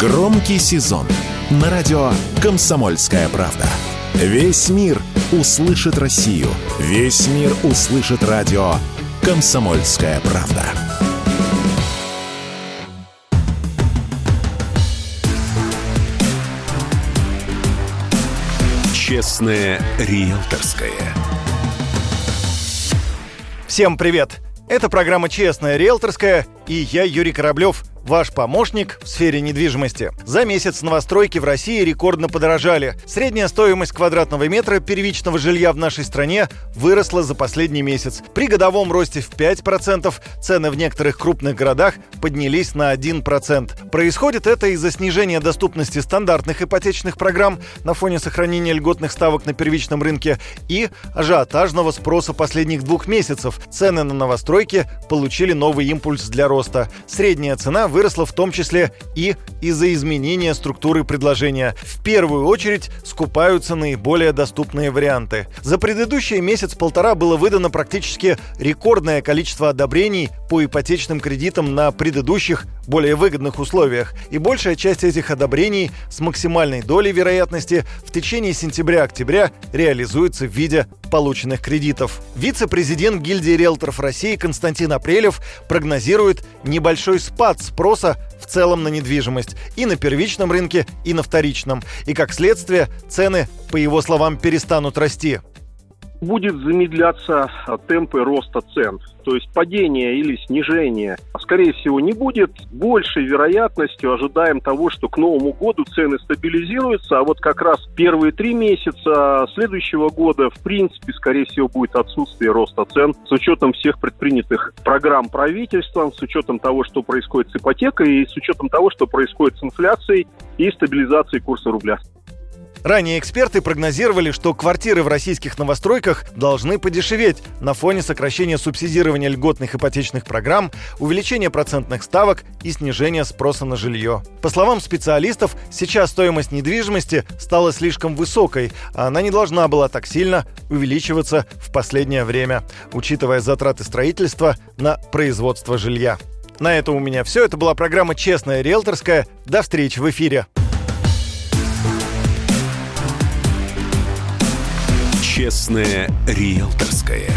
Громкий сезон на радио «Комсомольская правда». Весь мир услышит Россию. Весь мир услышит радио «Комсомольская правда». Честное риэлторское. Всем привет! Это программа «Честная риэлторская» и я, Юрий Кораблев, Ваш помощник в сфере недвижимости. За месяц новостройки в России рекордно подорожали. Средняя стоимость квадратного метра первичного жилья в нашей стране выросла за последний месяц. При годовом росте в 5% цены в некоторых крупных городах поднялись на 1%. Происходит это из-за снижения доступности стандартных ипотечных программ на фоне сохранения льготных ставок на первичном рынке и ажиотажного спроса последних двух месяцев. Цены на новостройки получили новый импульс для роста. Средняя цена выросла в том числе и из-за изменения структуры предложения. В первую очередь скупаются наиболее доступные варианты. За предыдущий месяц-полтора было выдано практически рекордное количество одобрений по ипотечным кредитам на предыдущих, более выгодных условиях. И большая часть этих одобрений с максимальной долей вероятности в течение сентября-октября реализуется в виде полученных кредитов. Вице-президент гильдии риэлторов России Константин Апрелев прогнозирует небольшой спад спроса в целом на недвижимость и на первичном рынке, и на вторичном. И как следствие, цены, по его словам, перестанут расти будет замедляться темпы роста цен. То есть падение или снижение, скорее всего, не будет. Большей вероятностью ожидаем того, что к Новому году цены стабилизируются, а вот как раз первые три месяца следующего года, в принципе, скорее всего, будет отсутствие роста цен с учетом всех предпринятых программ правительства, с учетом того, что происходит с ипотекой и с учетом того, что происходит с инфляцией и стабилизацией курса рубля. Ранее эксперты прогнозировали, что квартиры в российских новостройках должны подешеветь на фоне сокращения субсидирования льготных ипотечных программ, увеличения процентных ставок и снижения спроса на жилье. По словам специалистов, сейчас стоимость недвижимости стала слишком высокой, а она не должна была так сильно увеличиваться в последнее время, учитывая затраты строительства на производство жилья. На это у меня все. Это была программа «Честная риэлторская». До встречи в эфире. Честное риэлторское.